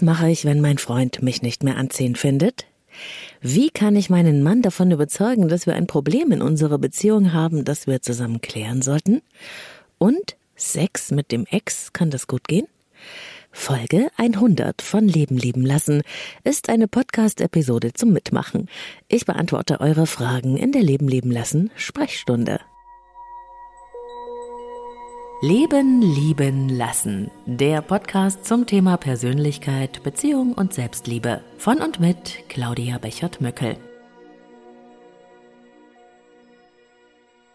Was mache ich, wenn mein Freund mich nicht mehr anziehen findet? Wie kann ich meinen Mann davon überzeugen, dass wir ein Problem in unserer Beziehung haben, das wir zusammen klären sollten? Und Sex mit dem Ex, kann das gut gehen? Folge 100 von Leben lieben lassen ist eine Podcast-Episode zum Mitmachen. Ich beantworte eure Fragen in der Leben lieben lassen Sprechstunde. Leben lieben lassen. Der Podcast zum Thema Persönlichkeit, Beziehung und Selbstliebe. Von und mit Claudia Bechert-Möckel.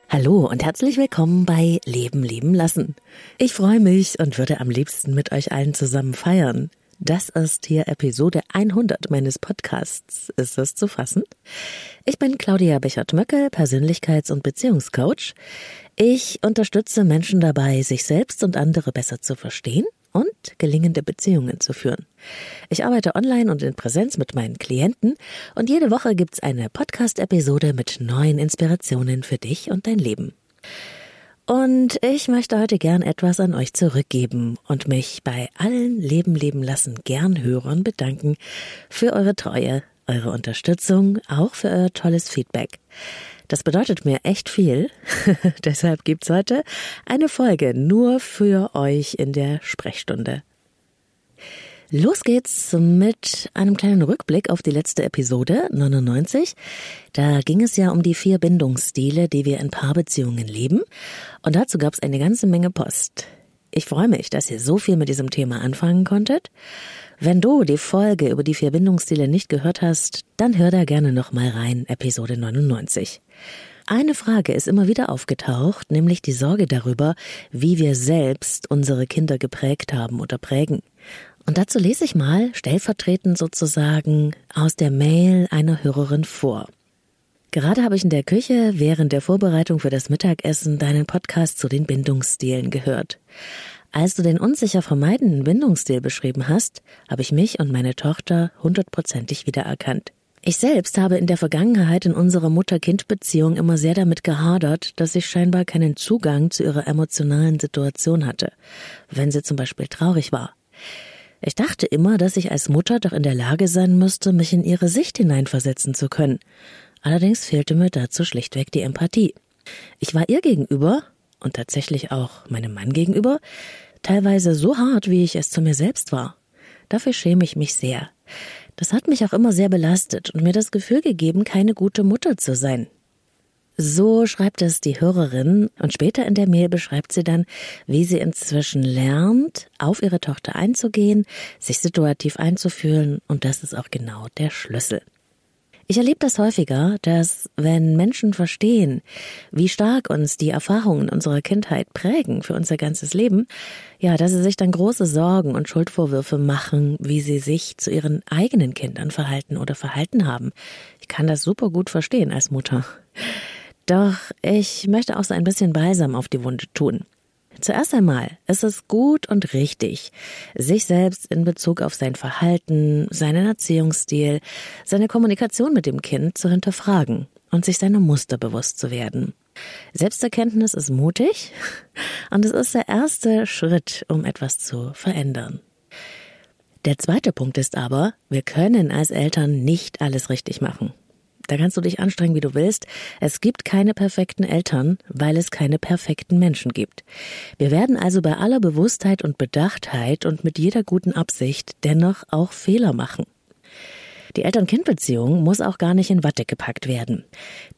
Hallo und herzlich willkommen bei Leben lieben lassen. Ich freue mich und würde am liebsten mit euch allen zusammen feiern. Das ist hier Episode 100 meines Podcasts. Ist das zu fassen? Ich bin Claudia Bechert-Möckel, Persönlichkeits- und Beziehungscoach. Ich unterstütze Menschen dabei, sich selbst und andere besser zu verstehen und gelingende Beziehungen zu führen. Ich arbeite online und in Präsenz mit meinen Klienten und jede Woche gibt's eine Podcast-Episode mit neuen Inspirationen für dich und dein Leben. Und ich möchte heute gern etwas an euch zurückgeben und mich bei allen Leben leben lassen gern Hörern bedanken für eure Treue, eure Unterstützung, auch für euer tolles Feedback. Das bedeutet mir echt viel. Deshalb gibt's heute eine Folge nur für euch in der Sprechstunde. Los geht's mit einem kleinen Rückblick auf die letzte Episode 99. Da ging es ja um die vier Bindungsstile, die wir in Paarbeziehungen leben. Und dazu gab's eine ganze Menge Post. Ich freue mich, dass ihr so viel mit diesem Thema anfangen konntet. Wenn du die Folge über die vier Bindungsstile nicht gehört hast, dann hör da gerne nochmal rein, Episode 99. Eine Frage ist immer wieder aufgetaucht, nämlich die Sorge darüber, wie wir selbst unsere Kinder geprägt haben oder prägen. Und dazu lese ich mal stellvertretend sozusagen aus der Mail einer Hörerin vor. Gerade habe ich in der Küche während der Vorbereitung für das Mittagessen deinen Podcast zu den Bindungsstilen gehört. Als du den unsicher vermeidenden Bindungsstil beschrieben hast, habe ich mich und meine Tochter hundertprozentig wiedererkannt. Ich selbst habe in der Vergangenheit in unserer Mutter-Kind-Beziehung immer sehr damit gehadert, dass ich scheinbar keinen Zugang zu ihrer emotionalen Situation hatte, wenn sie zum Beispiel traurig war. Ich dachte immer, dass ich als Mutter doch in der Lage sein müsste, mich in ihre Sicht hineinversetzen zu können. Allerdings fehlte mir dazu schlichtweg die Empathie. Ich war ihr gegenüber und tatsächlich auch meinem Mann gegenüber teilweise so hart, wie ich es zu mir selbst war. Dafür schäme ich mich sehr. Das hat mich auch immer sehr belastet und mir das Gefühl gegeben, keine gute Mutter zu sein. So schreibt es die Hörerin und später in der Mail beschreibt sie dann, wie sie inzwischen lernt, auf ihre Tochter einzugehen, sich situativ einzufühlen und das ist auch genau der Schlüssel. Ich erlebe das häufiger, dass wenn Menschen verstehen, wie stark uns die Erfahrungen unserer Kindheit prägen für unser ganzes Leben, ja, dass sie sich dann große Sorgen und Schuldvorwürfe machen, wie sie sich zu ihren eigenen Kindern verhalten oder verhalten haben. Ich kann das super gut verstehen als Mutter. Doch ich möchte auch so ein bisschen Balsam auf die Wunde tun. Zuerst einmal ist es gut und richtig, sich selbst in Bezug auf sein Verhalten, seinen Erziehungsstil, seine Kommunikation mit dem Kind zu hinterfragen und sich seine Muster bewusst zu werden. Selbsterkenntnis ist mutig und es ist der erste Schritt, um etwas zu verändern. Der zweite Punkt ist aber, wir können als Eltern nicht alles richtig machen. Da kannst du dich anstrengen, wie du willst. Es gibt keine perfekten Eltern, weil es keine perfekten Menschen gibt. Wir werden also bei aller Bewusstheit und Bedachtheit und mit jeder guten Absicht dennoch auch Fehler machen. Die Eltern-Kind-Beziehung muss auch gar nicht in Watte gepackt werden.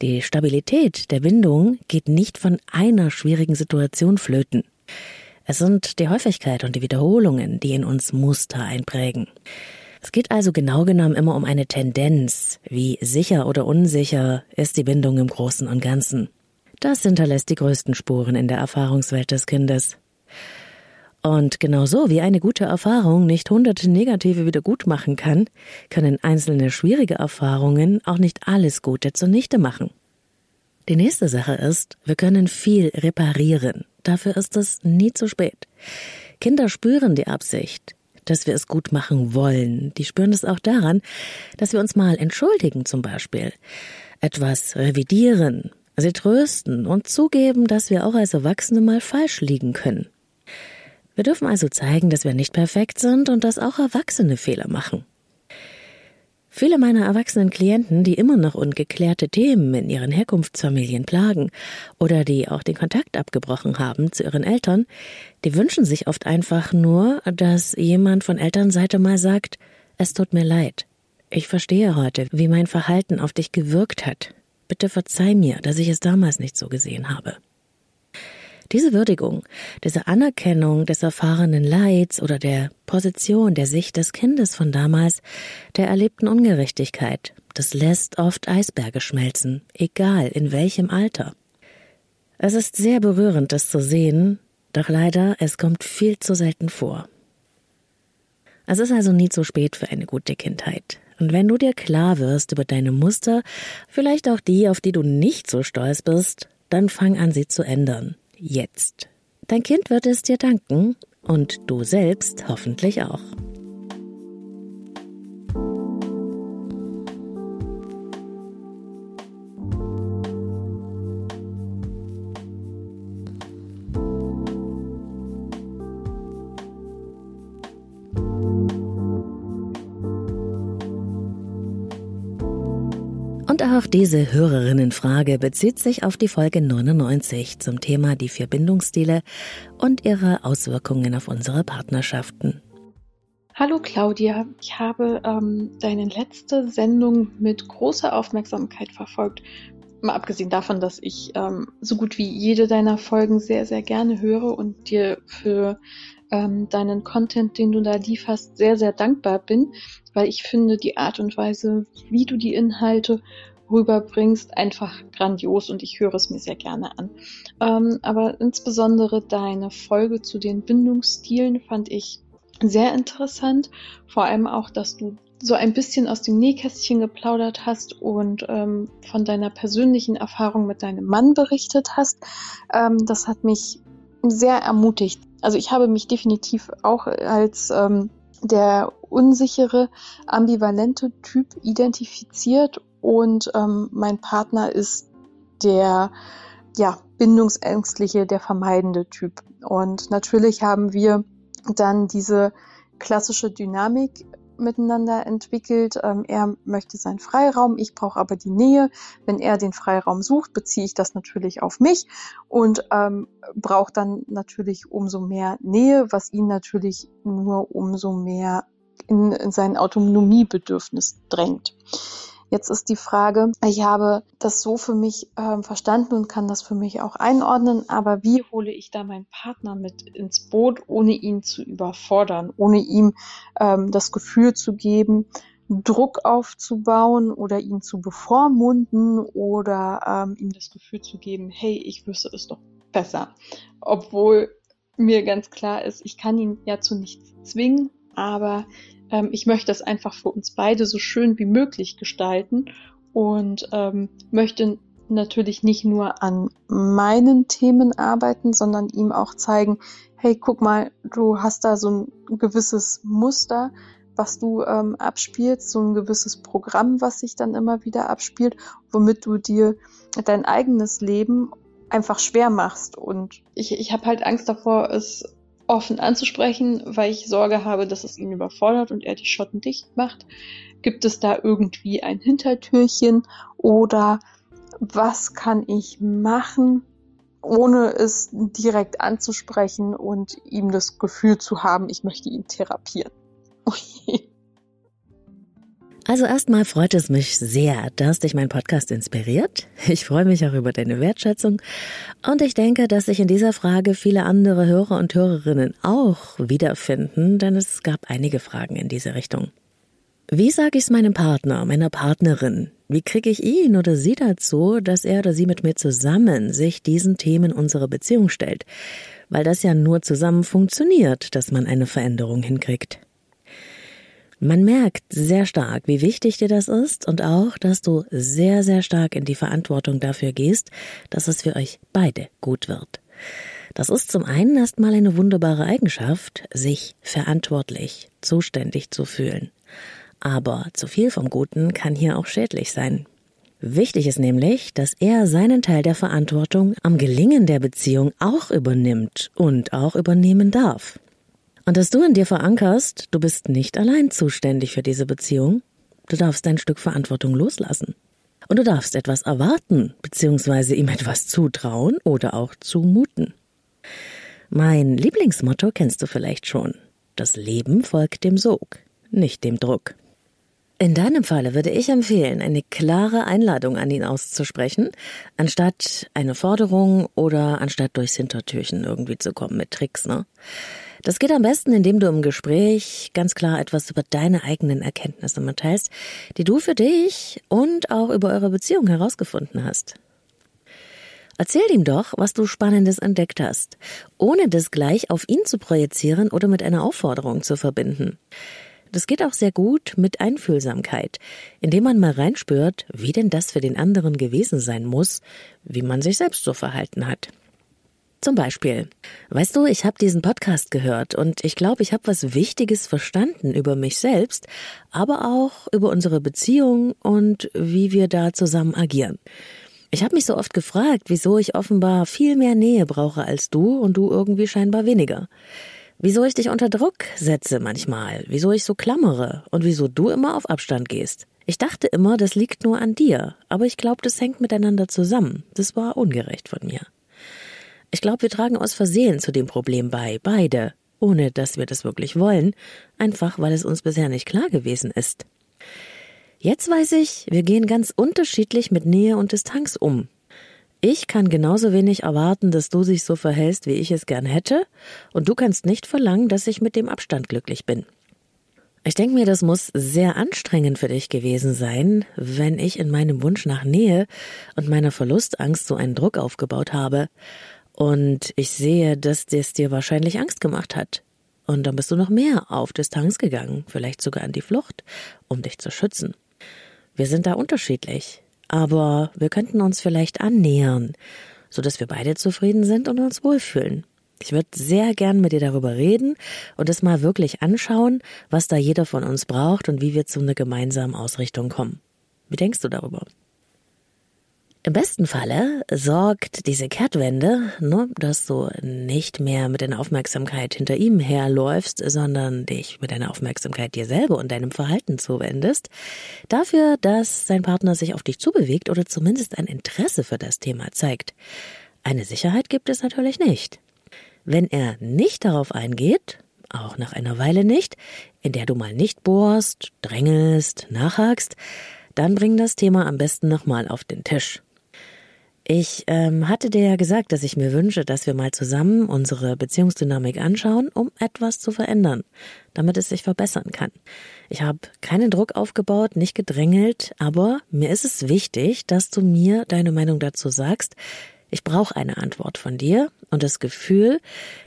Die Stabilität der Bindung geht nicht von einer schwierigen Situation flöten. Es sind die Häufigkeit und die Wiederholungen, die in uns Muster einprägen. Es geht also genau genommen immer um eine Tendenz, wie sicher oder unsicher ist die Bindung im Großen und Ganzen. Das hinterlässt die größten Spuren in der Erfahrungswelt des Kindes. Und genauso wie eine gute Erfahrung nicht hunderte negative wieder gut machen kann, können einzelne schwierige Erfahrungen auch nicht alles Gute zunichte machen. Die nächste Sache ist, wir können viel reparieren. Dafür ist es nie zu spät. Kinder spüren die Absicht, dass wir es gut machen wollen. Die spüren es auch daran, dass wir uns mal entschuldigen zum Beispiel, etwas revidieren, sie trösten und zugeben, dass wir auch als Erwachsene mal falsch liegen können. Wir dürfen also zeigen, dass wir nicht perfekt sind und dass auch Erwachsene Fehler machen. Viele meiner erwachsenen Klienten, die immer noch ungeklärte Themen in ihren Herkunftsfamilien plagen oder die auch den Kontakt abgebrochen haben zu ihren Eltern, die wünschen sich oft einfach nur, dass jemand von Elternseite mal sagt, es tut mir leid. Ich verstehe heute, wie mein Verhalten auf dich gewirkt hat. Bitte verzeih mir, dass ich es damals nicht so gesehen habe. Diese Würdigung, diese Anerkennung des erfahrenen Leids oder der Position der Sicht des Kindes von damals, der erlebten Ungerechtigkeit, das lässt oft Eisberge schmelzen, egal in welchem Alter. Es ist sehr berührend, das zu sehen, doch leider, es kommt viel zu selten vor. Es ist also nie zu spät für eine gute Kindheit. Und wenn du dir klar wirst über deine Muster, vielleicht auch die, auf die du nicht so stolz bist, dann fang an, sie zu ändern jetzt. Dein Kind wird es dir danken und du selbst hoffentlich auch. Auch diese Hörerinnenfrage bezieht sich auf die Folge 99 zum Thema die vier Bindungsstile und ihre Auswirkungen auf unsere Partnerschaften. Hallo Claudia, ich habe ähm, deine letzte Sendung mit großer Aufmerksamkeit verfolgt. Mal abgesehen davon, dass ich ähm, so gut wie jede deiner Folgen sehr, sehr gerne höre und dir für ähm, deinen Content, den du da lieferst, sehr, sehr dankbar bin, weil ich finde die Art und Weise, wie du die Inhalte rüberbringst, einfach grandios und ich höre es mir sehr gerne an. Ähm, aber insbesondere deine Folge zu den Bindungsstilen fand ich sehr interessant. Vor allem auch, dass du so ein bisschen aus dem Nähkästchen geplaudert hast und ähm, von deiner persönlichen Erfahrung mit deinem Mann berichtet hast. Ähm, das hat mich sehr ermutigt. Also ich habe mich definitiv auch als ähm, der unsichere, ambivalente Typ identifiziert und ähm, mein Partner ist der ja, bindungsängstliche, der vermeidende Typ. Und natürlich haben wir dann diese klassische Dynamik miteinander entwickelt. Ähm, er möchte seinen Freiraum, ich brauche aber die Nähe. Wenn er den Freiraum sucht, beziehe ich das natürlich auf mich und ähm, braucht dann natürlich umso mehr Nähe, was ihn natürlich nur umso mehr in, in sein Autonomiebedürfnis drängt. Jetzt ist die Frage, ich habe das so für mich äh, verstanden und kann das für mich auch einordnen, aber wie hole ich da meinen Partner mit ins Boot, ohne ihn zu überfordern, ohne ihm ähm, das Gefühl zu geben, Druck aufzubauen oder ihn zu bevormunden oder ähm, ihm das Gefühl zu geben, hey, ich wüsste es doch besser. Obwohl mir ganz klar ist, ich kann ihn ja zu nichts zwingen, aber ähm, ich möchte es einfach für uns beide so schön wie möglich gestalten und ähm, möchte natürlich nicht nur an meinen Themen arbeiten, sondern ihm auch zeigen, hey, guck mal, du hast da so ein gewisses Muster, was du ähm, abspielst, so ein gewisses Programm, was sich dann immer wieder abspielt, womit du dir dein eigenes Leben einfach schwer machst. Und ich, ich habe halt Angst davor, es offen anzusprechen, weil ich Sorge habe, dass es ihn überfordert und er die Schotten dicht macht. Gibt es da irgendwie ein Hintertürchen oder was kann ich machen, ohne es direkt anzusprechen und ihm das Gefühl zu haben, ich möchte ihn therapieren. Also erstmal freut es mich sehr, dass dich mein Podcast inspiriert. Ich freue mich auch über deine Wertschätzung und ich denke, dass sich in dieser Frage viele andere Hörer und Hörerinnen auch wiederfinden, denn es gab einige Fragen in diese Richtung. Wie sage ich es meinem Partner, meiner Partnerin? Wie kriege ich ihn oder sie dazu, dass er oder sie mit mir zusammen sich diesen Themen unserer Beziehung stellt? Weil das ja nur zusammen funktioniert, dass man eine Veränderung hinkriegt. Man merkt sehr stark, wie wichtig dir das ist und auch, dass du sehr, sehr stark in die Verantwortung dafür gehst, dass es für euch beide gut wird. Das ist zum einen erstmal eine wunderbare Eigenschaft, sich verantwortlich, zuständig zu fühlen. Aber zu viel vom Guten kann hier auch schädlich sein. Wichtig ist nämlich, dass er seinen Teil der Verantwortung am Gelingen der Beziehung auch übernimmt und auch übernehmen darf. Und dass du in dir verankerst, du bist nicht allein zuständig für diese Beziehung. Du darfst ein Stück Verantwortung loslassen. Und du darfst etwas erwarten, beziehungsweise ihm etwas zutrauen oder auch zumuten. Mein Lieblingsmotto kennst du vielleicht schon. Das Leben folgt dem Sog, nicht dem Druck. In deinem Falle würde ich empfehlen, eine klare Einladung an ihn auszusprechen, anstatt eine Forderung oder anstatt durchs Hintertürchen irgendwie zu kommen mit Tricks, ne? Das geht am besten, indem du im Gespräch ganz klar etwas über deine eigenen Erkenntnisse mitteilst, die du für dich und auch über eure Beziehung herausgefunden hast. Erzähl ihm doch, was du Spannendes entdeckt hast, ohne das gleich auf ihn zu projizieren oder mit einer Aufforderung zu verbinden. Das geht auch sehr gut mit Einfühlsamkeit, indem man mal reinspürt, wie denn das für den anderen gewesen sein muss, wie man sich selbst so verhalten hat. Zum Beispiel, weißt du, ich habe diesen Podcast gehört und ich glaube, ich habe was Wichtiges verstanden über mich selbst, aber auch über unsere Beziehung und wie wir da zusammen agieren. Ich habe mich so oft gefragt, wieso ich offenbar viel mehr Nähe brauche als du und du irgendwie scheinbar weniger. Wieso ich dich unter Druck setze manchmal, wieso ich so klammere und wieso du immer auf Abstand gehst. Ich dachte immer, das liegt nur an dir, aber ich glaube, das hängt miteinander zusammen. Das war ungerecht von mir. Ich glaube, wir tragen aus Versehen zu dem Problem bei, beide, ohne dass wir das wirklich wollen, einfach weil es uns bisher nicht klar gewesen ist. Jetzt weiß ich, wir gehen ganz unterschiedlich mit Nähe und Distanz um. Ich kann genauso wenig erwarten, dass du dich so verhältst, wie ich es gern hätte, und du kannst nicht verlangen, dass ich mit dem Abstand glücklich bin. Ich denke mir, das muss sehr anstrengend für dich gewesen sein, wenn ich in meinem Wunsch nach Nähe und meiner Verlustangst so einen Druck aufgebaut habe und ich sehe, dass das dir wahrscheinlich Angst gemacht hat. Und dann bist du noch mehr auf Distanz gegangen, vielleicht sogar an die Flucht, um dich zu schützen. Wir sind da unterschiedlich, aber wir könnten uns vielleicht annähern, so dass wir beide zufrieden sind und uns wohlfühlen. Ich würde sehr gern mit dir darüber reden und es mal wirklich anschauen, was da jeder von uns braucht und wie wir zu einer gemeinsamen Ausrichtung kommen. Wie denkst du darüber? Im besten Falle sorgt diese Kehrtwende, ne, dass du nicht mehr mit deiner Aufmerksamkeit hinter ihm herläufst, sondern dich mit deiner Aufmerksamkeit dir selber und deinem Verhalten zuwendest, dafür, dass dein Partner sich auf dich zubewegt oder zumindest ein Interesse für das Thema zeigt. Eine Sicherheit gibt es natürlich nicht. Wenn er nicht darauf eingeht, auch nach einer Weile nicht, in der du mal nicht bohrst, drängelst, nachhakst, dann bring das Thema am besten nochmal auf den Tisch. Ich ähm, hatte dir ja gesagt, dass ich mir wünsche, dass wir mal zusammen unsere Beziehungsdynamik anschauen, um etwas zu verändern, damit es sich verbessern kann. Ich habe keinen Druck aufgebaut, nicht gedrängelt, aber mir ist es wichtig, dass du mir deine Meinung dazu sagst. Ich brauche eine Antwort von dir und das Gefühl,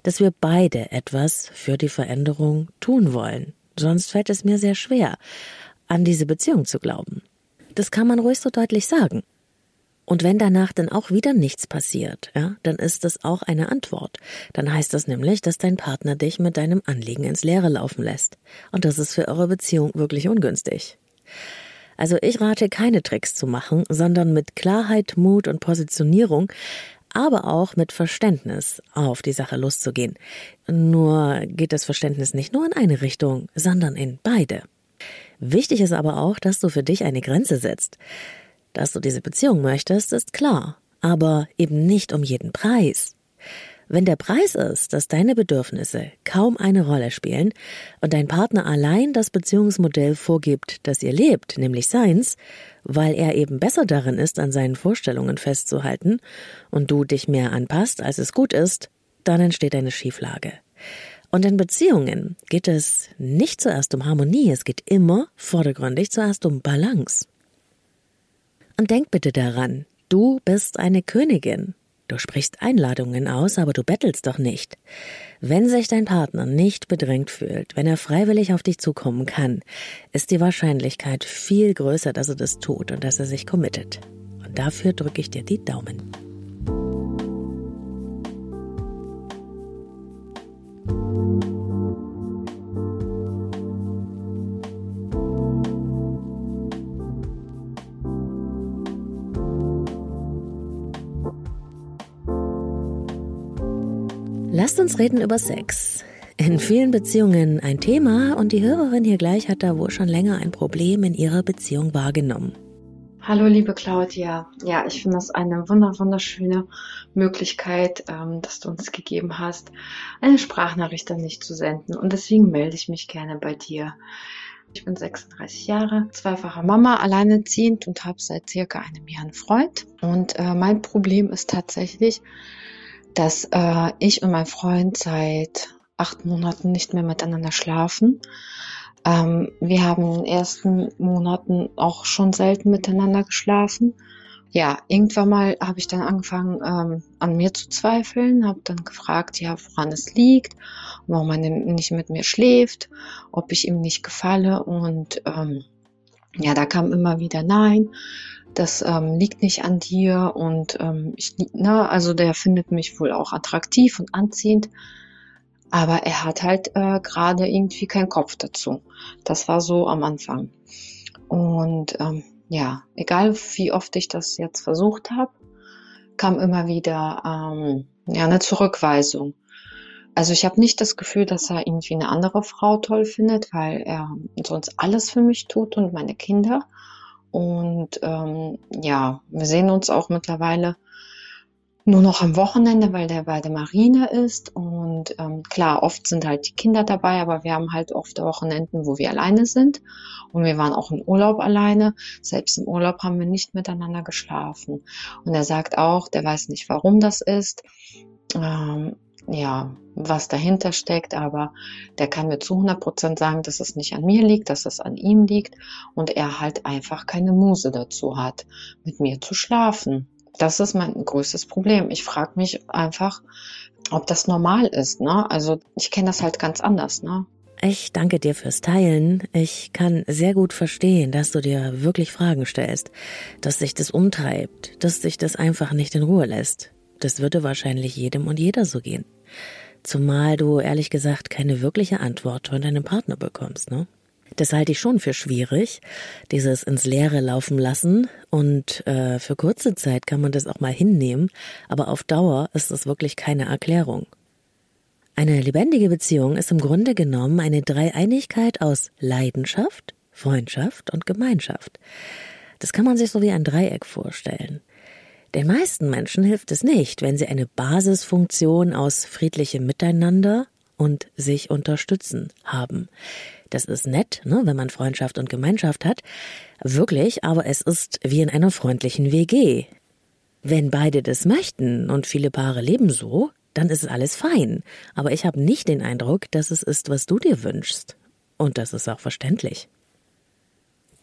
dass wir beide etwas für die Veränderung tun wollen. Sonst fällt es mir sehr schwer, an diese Beziehung zu glauben. Das kann man ruhig so deutlich sagen. Und wenn danach dann auch wieder nichts passiert, ja, dann ist das auch eine Antwort. Dann heißt das nämlich, dass dein Partner dich mit deinem Anliegen ins Leere laufen lässt. Und das ist für eure Beziehung wirklich ungünstig. Also ich rate keine Tricks zu machen, sondern mit Klarheit, Mut und Positionierung, aber auch mit Verständnis auf die Sache loszugehen. Nur geht das Verständnis nicht nur in eine Richtung, sondern in beide. Wichtig ist aber auch, dass du für dich eine Grenze setzt. Dass du diese Beziehung möchtest, ist klar, aber eben nicht um jeden Preis. Wenn der Preis ist, dass deine Bedürfnisse kaum eine Rolle spielen und dein Partner allein das Beziehungsmodell vorgibt, das ihr lebt, nämlich seins, weil er eben besser darin ist, an seinen Vorstellungen festzuhalten und du dich mehr anpasst, als es gut ist, dann entsteht eine Schieflage. Und in Beziehungen geht es nicht zuerst um Harmonie, es geht immer vordergründig zuerst um Balance. Und denk bitte daran, du bist eine Königin. Du sprichst Einladungen aus, aber du bettelst doch nicht. Wenn sich dein Partner nicht bedrängt fühlt, wenn er freiwillig auf dich zukommen kann, ist die Wahrscheinlichkeit viel größer, dass er das tut und dass er sich committet. Und dafür drücke ich dir die Daumen. Lasst uns reden über Sex. In vielen Beziehungen ein Thema und die Hörerin hier gleich hat da wohl schon länger ein Problem in ihrer Beziehung wahrgenommen. Hallo liebe Claudia. Ja, ich finde das eine wunderschöne Möglichkeit, ähm, dass du uns gegeben hast, eine Sprachnachricht an mich zu senden. Und deswegen melde ich mich gerne bei dir. Ich bin 36 Jahre, zweifache Mama, alleinerziehend und habe seit circa einem Jahr einen Freund. Und äh, mein Problem ist tatsächlich, dass äh, ich und mein Freund seit acht Monaten nicht mehr miteinander schlafen. Ähm, wir haben in den ersten Monaten auch schon selten miteinander geschlafen. Ja, irgendwann mal habe ich dann angefangen ähm, an mir zu zweifeln, habe dann gefragt, ja, woran es liegt, warum er nicht mit mir schläft, ob ich ihm nicht gefalle und ähm, ja, da kam immer wieder Nein, das ähm, liegt nicht an dir und ähm, ich, na, also der findet mich wohl auch attraktiv und anziehend. Aber er hat halt äh, gerade irgendwie keinen Kopf dazu. Das war so am Anfang. Und ähm, ja, egal wie oft ich das jetzt versucht habe, kam immer wieder ähm, ja, eine Zurückweisung. Also ich habe nicht das Gefühl, dass er irgendwie eine andere Frau toll findet, weil er sonst alles für mich tut und meine Kinder. Und ähm, ja, wir sehen uns auch mittlerweile nur noch am Wochenende, weil der bei der Marine ist. Und ähm, klar, oft sind halt die Kinder dabei, aber wir haben halt oft Wochenenden, wo wir alleine sind. Und wir waren auch im Urlaub alleine. Selbst im Urlaub haben wir nicht miteinander geschlafen. Und er sagt auch, der weiß nicht, warum das ist. Ähm, ja, was dahinter steckt, aber der kann mir zu 100 Prozent sagen, dass es nicht an mir liegt, dass es an ihm liegt und er halt einfach keine Muse dazu hat, mit mir zu schlafen. Das ist mein größtes Problem. Ich frage mich einfach, ob das normal ist. Ne? Also ich kenne das halt ganz anders. Ne? Ich danke dir fürs Teilen. Ich kann sehr gut verstehen, dass du dir wirklich Fragen stellst, dass sich das umtreibt, dass sich das einfach nicht in Ruhe lässt. Das würde wahrscheinlich jedem und jeder so gehen. Zumal du ehrlich gesagt keine wirkliche Antwort von deinem Partner bekommst, ne? Das halte ich schon für schwierig, dieses ins Leere laufen lassen. Und äh, für kurze Zeit kann man das auch mal hinnehmen, aber auf Dauer ist es wirklich keine Erklärung. Eine lebendige Beziehung ist im Grunde genommen eine Dreieinigkeit aus Leidenschaft, Freundschaft und Gemeinschaft. Das kann man sich so wie ein Dreieck vorstellen. Den meisten Menschen hilft es nicht, wenn sie eine Basisfunktion aus friedlichem Miteinander und sich unterstützen haben. Das ist nett, ne, wenn man Freundschaft und Gemeinschaft hat. Wirklich, aber es ist wie in einer freundlichen WG. Wenn beide das möchten und viele Paare leben so, dann ist alles fein. Aber ich habe nicht den Eindruck, dass es ist, was du dir wünschst. Und das ist auch verständlich.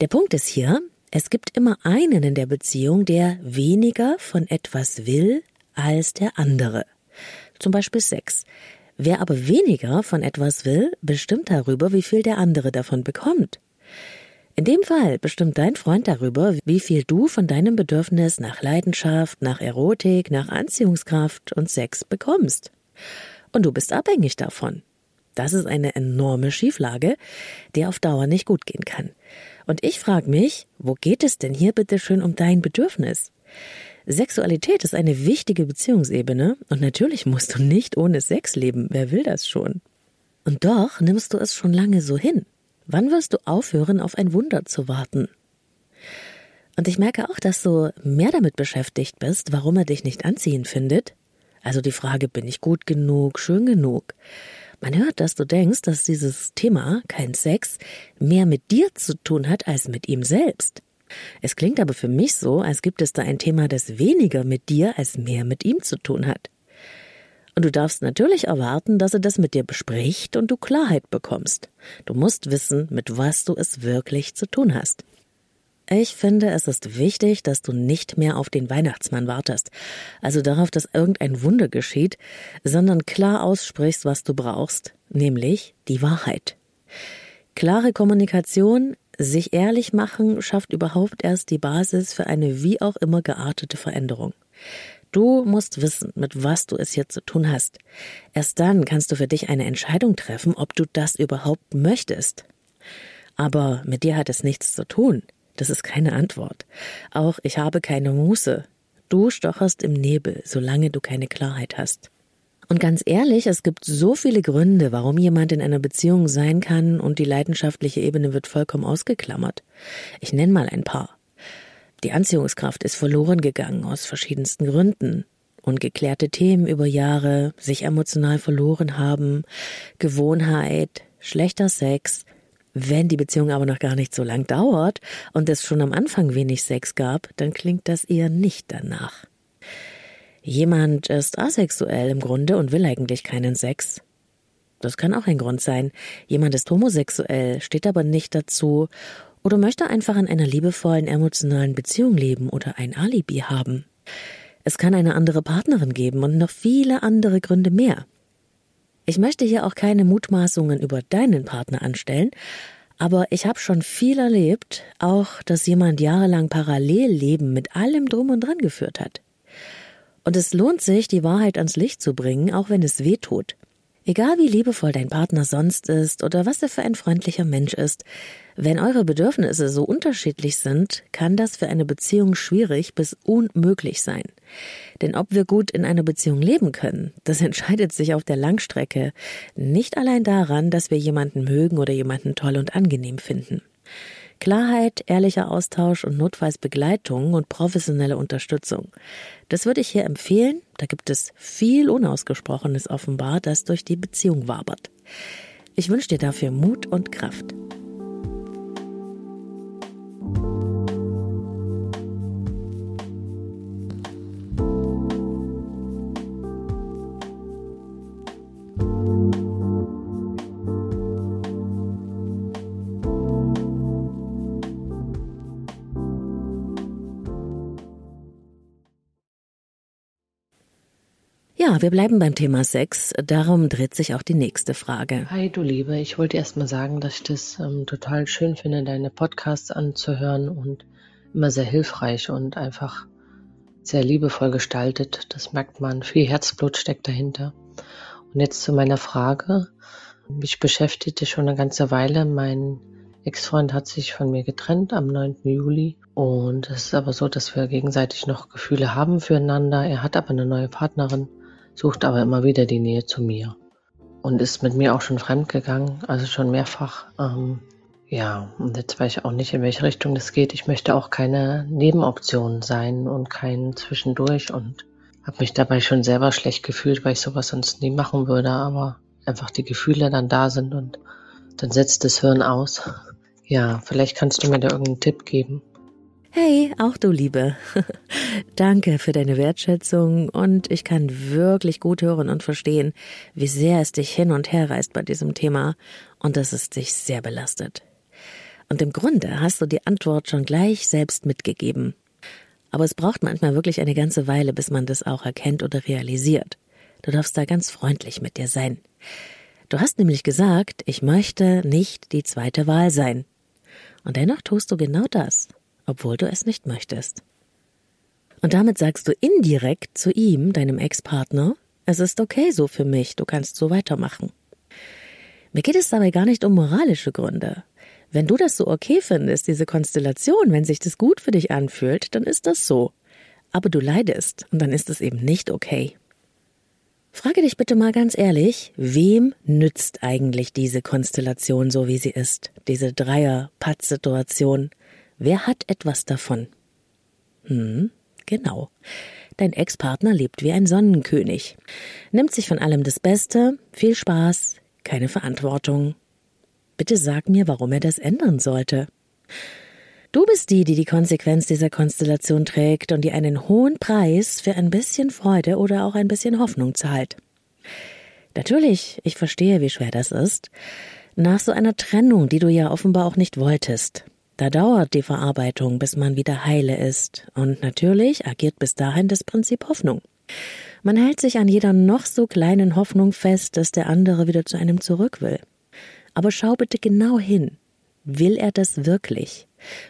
Der Punkt ist hier, es gibt immer einen in der Beziehung, der weniger von etwas will als der andere. Zum Beispiel Sex. Wer aber weniger von etwas will, bestimmt darüber, wie viel der andere davon bekommt. In dem Fall bestimmt dein Freund darüber, wie viel du von deinem Bedürfnis nach Leidenschaft, nach Erotik, nach Anziehungskraft und Sex bekommst. Und du bist abhängig davon. Das ist eine enorme Schieflage, die auf Dauer nicht gut gehen kann. Und ich frage mich, wo geht es denn hier bitte schön um dein Bedürfnis? Sexualität ist eine wichtige Beziehungsebene und natürlich musst du nicht ohne Sex leben. Wer will das schon? Und doch nimmst du es schon lange so hin. Wann wirst du aufhören, auf ein Wunder zu warten? Und ich merke auch, dass du mehr damit beschäftigt bist, warum er dich nicht anziehen findet. Also die Frage, bin ich gut genug, schön genug? Man hört, dass du denkst, dass dieses Thema, kein Sex, mehr mit dir zu tun hat als mit ihm selbst. Es klingt aber für mich so, als gibt es da ein Thema, das weniger mit dir als mehr mit ihm zu tun hat. Und du darfst natürlich erwarten, dass er das mit dir bespricht und du Klarheit bekommst. Du musst wissen, mit was du es wirklich zu tun hast. Ich finde, es ist wichtig, dass du nicht mehr auf den Weihnachtsmann wartest, also darauf, dass irgendein Wunder geschieht, sondern klar aussprichst, was du brauchst, nämlich die Wahrheit. Klare Kommunikation, sich ehrlich machen, schafft überhaupt erst die Basis für eine wie auch immer geartete Veränderung. Du musst wissen, mit was du es hier zu tun hast. Erst dann kannst du für dich eine Entscheidung treffen, ob du das überhaupt möchtest. Aber mit dir hat es nichts zu tun. Das ist keine Antwort. Auch ich habe keine Muße. Du stocherst im Nebel, solange du keine Klarheit hast. Und ganz ehrlich, es gibt so viele Gründe, warum jemand in einer Beziehung sein kann und die leidenschaftliche Ebene wird vollkommen ausgeklammert. Ich nenne mal ein paar. Die Anziehungskraft ist verloren gegangen aus verschiedensten Gründen. Ungeklärte Themen über Jahre, sich emotional verloren haben, Gewohnheit, schlechter Sex. Wenn die Beziehung aber noch gar nicht so lang dauert und es schon am Anfang wenig Sex gab, dann klingt das eher nicht danach. Jemand ist asexuell im Grunde und will eigentlich keinen Sex. Das kann auch ein Grund sein. Jemand ist homosexuell, steht aber nicht dazu oder möchte einfach in einer liebevollen, emotionalen Beziehung leben oder ein Alibi haben. Es kann eine andere Partnerin geben und noch viele andere Gründe mehr. Ich möchte hier auch keine Mutmaßungen über deinen Partner anstellen, aber ich habe schon viel erlebt, auch dass jemand jahrelang Parallelleben mit allem drum und dran geführt hat. Und es lohnt sich, die Wahrheit ans Licht zu bringen, auch wenn es weh tut. Egal wie liebevoll dein Partner sonst ist oder was er für ein freundlicher Mensch ist, wenn eure Bedürfnisse so unterschiedlich sind, kann das für eine Beziehung schwierig bis unmöglich sein. Denn ob wir gut in einer Beziehung leben können, das entscheidet sich auf der Langstrecke nicht allein daran, dass wir jemanden mögen oder jemanden toll und angenehm finden. Klarheit, ehrlicher Austausch und notfalls Begleitung und professionelle Unterstützung. Das würde ich hier empfehlen. Da gibt es viel Unausgesprochenes offenbar, das durch die Beziehung wabert. Ich wünsche dir dafür Mut und Kraft. Ja, wir bleiben beim Thema Sex. Darum dreht sich auch die nächste Frage. Hi, du Liebe. Ich wollte erst mal sagen, dass ich das ähm, total schön finde, deine Podcasts anzuhören und immer sehr hilfreich und einfach sehr liebevoll gestaltet. Das merkt man. Viel Herzblut steckt dahinter. Und jetzt zu meiner Frage. Mich beschäftigte schon eine ganze Weile. Mein Ex-Freund hat sich von mir getrennt am 9. Juli. Und es ist aber so, dass wir gegenseitig noch Gefühle haben füreinander. Er hat aber eine neue Partnerin sucht aber immer wieder die Nähe zu mir und ist mit mir auch schon fremd gegangen, also schon mehrfach. Ähm, ja, und jetzt weiß ich auch nicht, in welche Richtung das geht. Ich möchte auch keine Nebenoption sein und kein Zwischendurch und habe mich dabei schon selber schlecht gefühlt, weil ich sowas sonst nie machen würde, aber einfach die Gefühle dann da sind und dann setzt das Hirn aus. Ja, vielleicht kannst du mir da irgendeinen Tipp geben. Hey, auch du Liebe. Danke für deine Wertschätzung und ich kann wirklich gut hören und verstehen, wie sehr es dich hin und her reißt bei diesem Thema und dass es dich sehr belastet. Und im Grunde hast du die Antwort schon gleich selbst mitgegeben. Aber es braucht manchmal wirklich eine ganze Weile, bis man das auch erkennt oder realisiert. Du darfst da ganz freundlich mit dir sein. Du hast nämlich gesagt, ich möchte nicht die zweite Wahl sein. Und dennoch tust du genau das obwohl du es nicht möchtest. Und damit sagst du indirekt zu ihm, deinem Ex-Partner, es ist okay so für mich, du kannst so weitermachen. Mir geht es dabei gar nicht um moralische Gründe. Wenn du das so okay findest, diese Konstellation, wenn sich das gut für dich anfühlt, dann ist das so. Aber du leidest und dann ist es eben nicht okay. Frage dich bitte mal ganz ehrlich, wem nützt eigentlich diese Konstellation so wie sie ist, diese Dreier-Patt-Situation? Wer hat etwas davon? Hm, genau. Dein Ex-Partner lebt wie ein Sonnenkönig, nimmt sich von allem das Beste, viel Spaß, keine Verantwortung. Bitte sag mir, warum er das ändern sollte. Du bist die, die die Konsequenz dieser Konstellation trägt und die einen hohen Preis für ein bisschen Freude oder auch ein bisschen Hoffnung zahlt. Natürlich, ich verstehe, wie schwer das ist. Nach so einer Trennung, die du ja offenbar auch nicht wolltest. Da dauert die Verarbeitung, bis man wieder heile ist. Und natürlich agiert bis dahin das Prinzip Hoffnung. Man hält sich an jeder noch so kleinen Hoffnung fest, dass der andere wieder zu einem zurück will. Aber schau bitte genau hin. Will er das wirklich?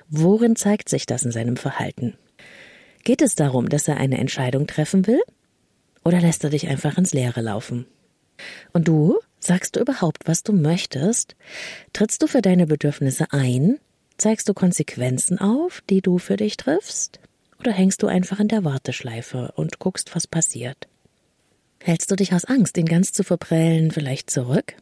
Worin zeigt sich das in seinem Verhalten? Geht es darum, dass er eine Entscheidung treffen will? Oder lässt er dich einfach ins Leere laufen? Und du? Sagst du überhaupt, was du möchtest? Trittst du für deine Bedürfnisse ein? Zeigst du Konsequenzen auf, die du für dich triffst? Oder hängst du einfach in der Warteschleife und guckst, was passiert? Hältst du dich aus Angst, ihn ganz zu verprellen, vielleicht zurück?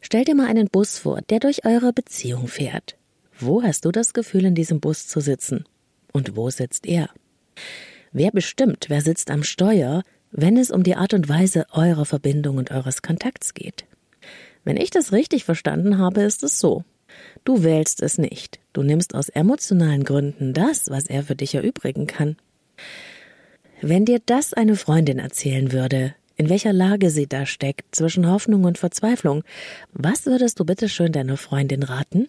Stell dir mal einen Bus vor, der durch eure Beziehung fährt. Wo hast du das Gefühl, in diesem Bus zu sitzen? Und wo sitzt er? Wer bestimmt, wer sitzt am Steuer, wenn es um die Art und Weise eurer Verbindung und eures Kontakts geht? Wenn ich das richtig verstanden habe, ist es so. Du wählst es nicht. Du nimmst aus emotionalen Gründen das, was er für dich erübrigen kann. Wenn dir das eine Freundin erzählen würde, in welcher Lage sie da steckt, zwischen Hoffnung und Verzweiflung, was würdest du bitte schön deiner Freundin raten?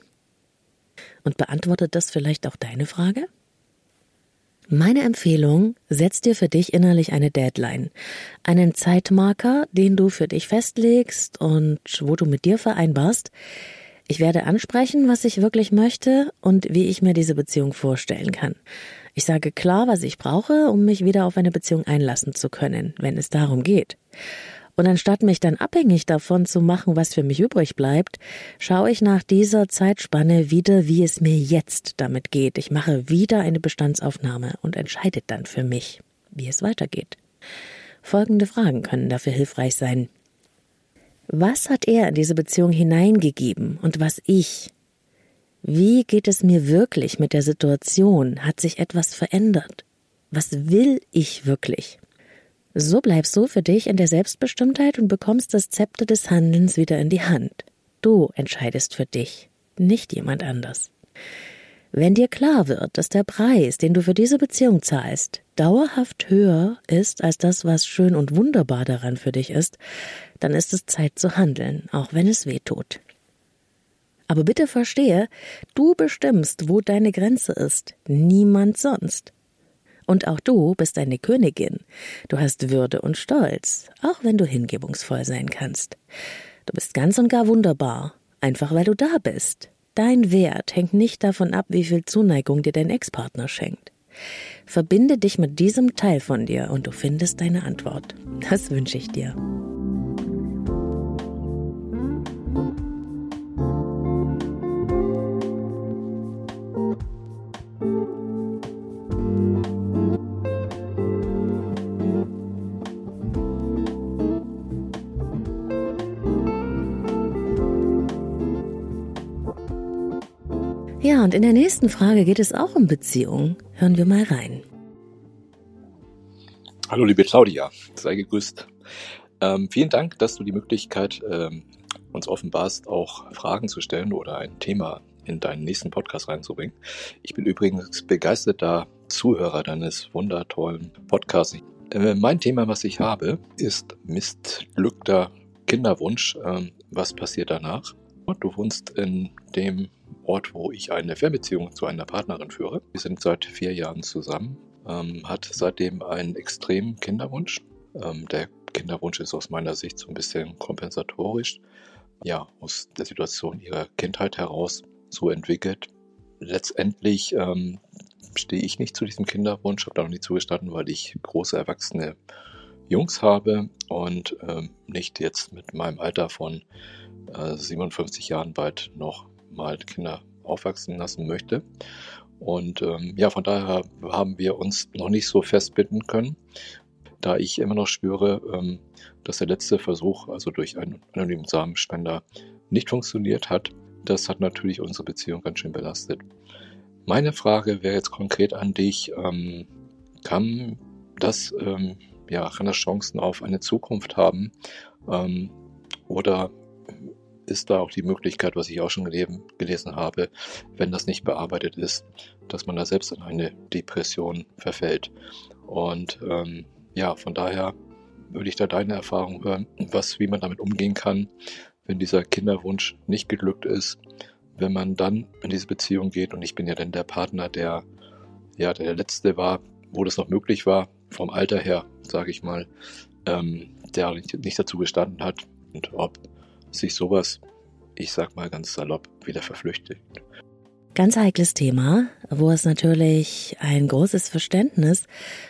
Und beantwortet das vielleicht auch deine Frage? Meine Empfehlung, setz dir für dich innerlich eine Deadline, einen Zeitmarker, den du für dich festlegst und wo du mit dir vereinbarst, ich werde ansprechen, was ich wirklich möchte und wie ich mir diese Beziehung vorstellen kann. Ich sage klar, was ich brauche, um mich wieder auf eine Beziehung einlassen zu können, wenn es darum geht. Und anstatt mich dann abhängig davon zu machen, was für mich übrig bleibt, schaue ich nach dieser Zeitspanne wieder, wie es mir jetzt damit geht. Ich mache wieder eine Bestandsaufnahme und entscheide dann für mich, wie es weitergeht. Folgende Fragen können dafür hilfreich sein. Was hat er in diese Beziehung hineingegeben und was ich? Wie geht es mir wirklich mit der Situation? Hat sich etwas verändert? Was will ich wirklich? So bleibst du für dich in der Selbstbestimmtheit und bekommst das Zepter des Handelns wieder in die Hand. Du entscheidest für dich, nicht jemand anders. Wenn dir klar wird, dass der Preis, den du für diese Beziehung zahlst, dauerhaft höher ist als das, was schön und wunderbar daran für dich ist, dann ist es Zeit zu handeln, auch wenn es weh tut. Aber bitte verstehe, du bestimmst, wo deine Grenze ist, niemand sonst. Und auch du bist eine Königin. Du hast Würde und Stolz, auch wenn du hingebungsvoll sein kannst. Du bist ganz und gar wunderbar, einfach weil du da bist. Dein Wert hängt nicht davon ab, wie viel Zuneigung dir dein Ex-Partner schenkt. Verbinde dich mit diesem Teil von dir und du findest deine Antwort. Das wünsche ich dir. Und in der nächsten Frage geht es auch um Beziehungen. Hören wir mal rein. Hallo liebe Claudia, sei gegrüßt. Ähm, vielen Dank, dass du die Möglichkeit ähm, uns offenbarst, auch Fragen zu stellen oder ein Thema in deinen nächsten Podcast reinzubringen. Ich bin übrigens begeisterter Zuhörer deines wundertollen Podcasts. Äh, mein Thema, was ich habe, ist missglückter Kinderwunsch. Ähm, was passiert danach? Du wohnst in dem Ort, wo ich eine Fernbeziehung zu einer Partnerin führe. Wir sind seit vier Jahren zusammen, ähm, hat seitdem einen extremen Kinderwunsch. Ähm, der Kinderwunsch ist aus meiner Sicht so ein bisschen kompensatorisch, ja, aus der Situation ihrer Kindheit heraus so entwickelt. Letztendlich ähm, stehe ich nicht zu diesem Kinderwunsch, habe da noch nie zugestanden, weil ich große erwachsene Jungs habe und ähm, nicht jetzt mit meinem Alter von äh, 57 Jahren bald noch mal Kinder aufwachsen lassen möchte. Und ähm, ja, von daher haben wir uns noch nicht so festbinden können, da ich immer noch spüre, ähm, dass der letzte Versuch, also durch einen anonymen Samenspender, nicht funktioniert hat. Das hat natürlich unsere Beziehung ganz schön belastet. Meine Frage wäre jetzt konkret an dich, ähm, kann das, ähm, ja, kann das Chancen auf eine Zukunft haben? Ähm, oder ist da auch die Möglichkeit, was ich auch schon gelesen habe, wenn das nicht bearbeitet ist, dass man da selbst in eine Depression verfällt. Und ähm, ja, von daher würde ich da deine Erfahrung hören, was, wie man damit umgehen kann, wenn dieser Kinderwunsch nicht geglückt ist, wenn man dann in diese Beziehung geht und ich bin ja dann der Partner, der ja der letzte war, wo das noch möglich war, vom Alter her, sage ich mal, ähm, der nicht dazu gestanden hat und ob sich sowas, ich sag mal ganz salopp, wieder verflüchtigt. Ganz heikles Thema, wo es natürlich ein großes Verständnis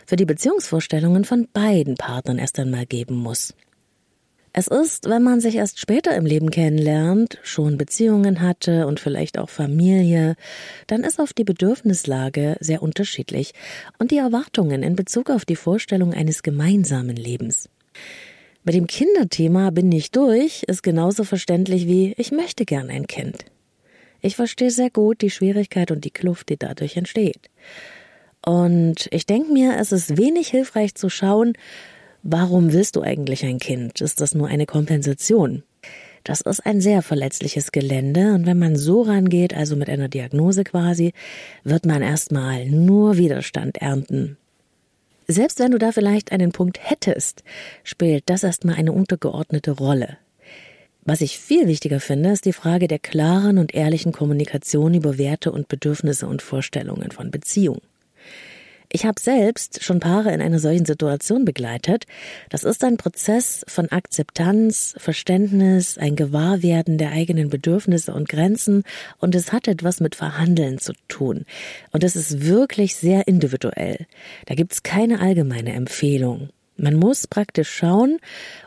für die Beziehungsvorstellungen von beiden Partnern erst einmal geben muss. Es ist, wenn man sich erst später im Leben kennenlernt, schon Beziehungen hatte und vielleicht auch Familie, dann ist oft die Bedürfnislage sehr unterschiedlich und die Erwartungen in Bezug auf die Vorstellung eines gemeinsamen Lebens. Mit dem Kinderthema bin ich durch, ist genauso verständlich wie ich möchte gern ein Kind. Ich verstehe sehr gut die Schwierigkeit und die Kluft, die dadurch entsteht. Und ich denke mir, es ist wenig hilfreich zu schauen, warum willst du eigentlich ein Kind? Ist das nur eine Kompensation? Das ist ein sehr verletzliches Gelände und wenn man so rangeht, also mit einer Diagnose quasi, wird man erstmal nur Widerstand ernten. Selbst wenn du da vielleicht einen Punkt hättest, spielt das erstmal eine untergeordnete Rolle. Was ich viel wichtiger finde, ist die Frage der klaren und ehrlichen Kommunikation über Werte und Bedürfnisse und Vorstellungen von Beziehung. Ich habe selbst schon Paare in einer solchen Situation begleitet. Das ist ein Prozess von Akzeptanz, Verständnis, ein Gewahrwerden der eigenen Bedürfnisse und Grenzen und es hat etwas mit Verhandeln zu tun. Und es ist wirklich sehr individuell. Da gibt's keine allgemeine Empfehlung. Man muss praktisch schauen,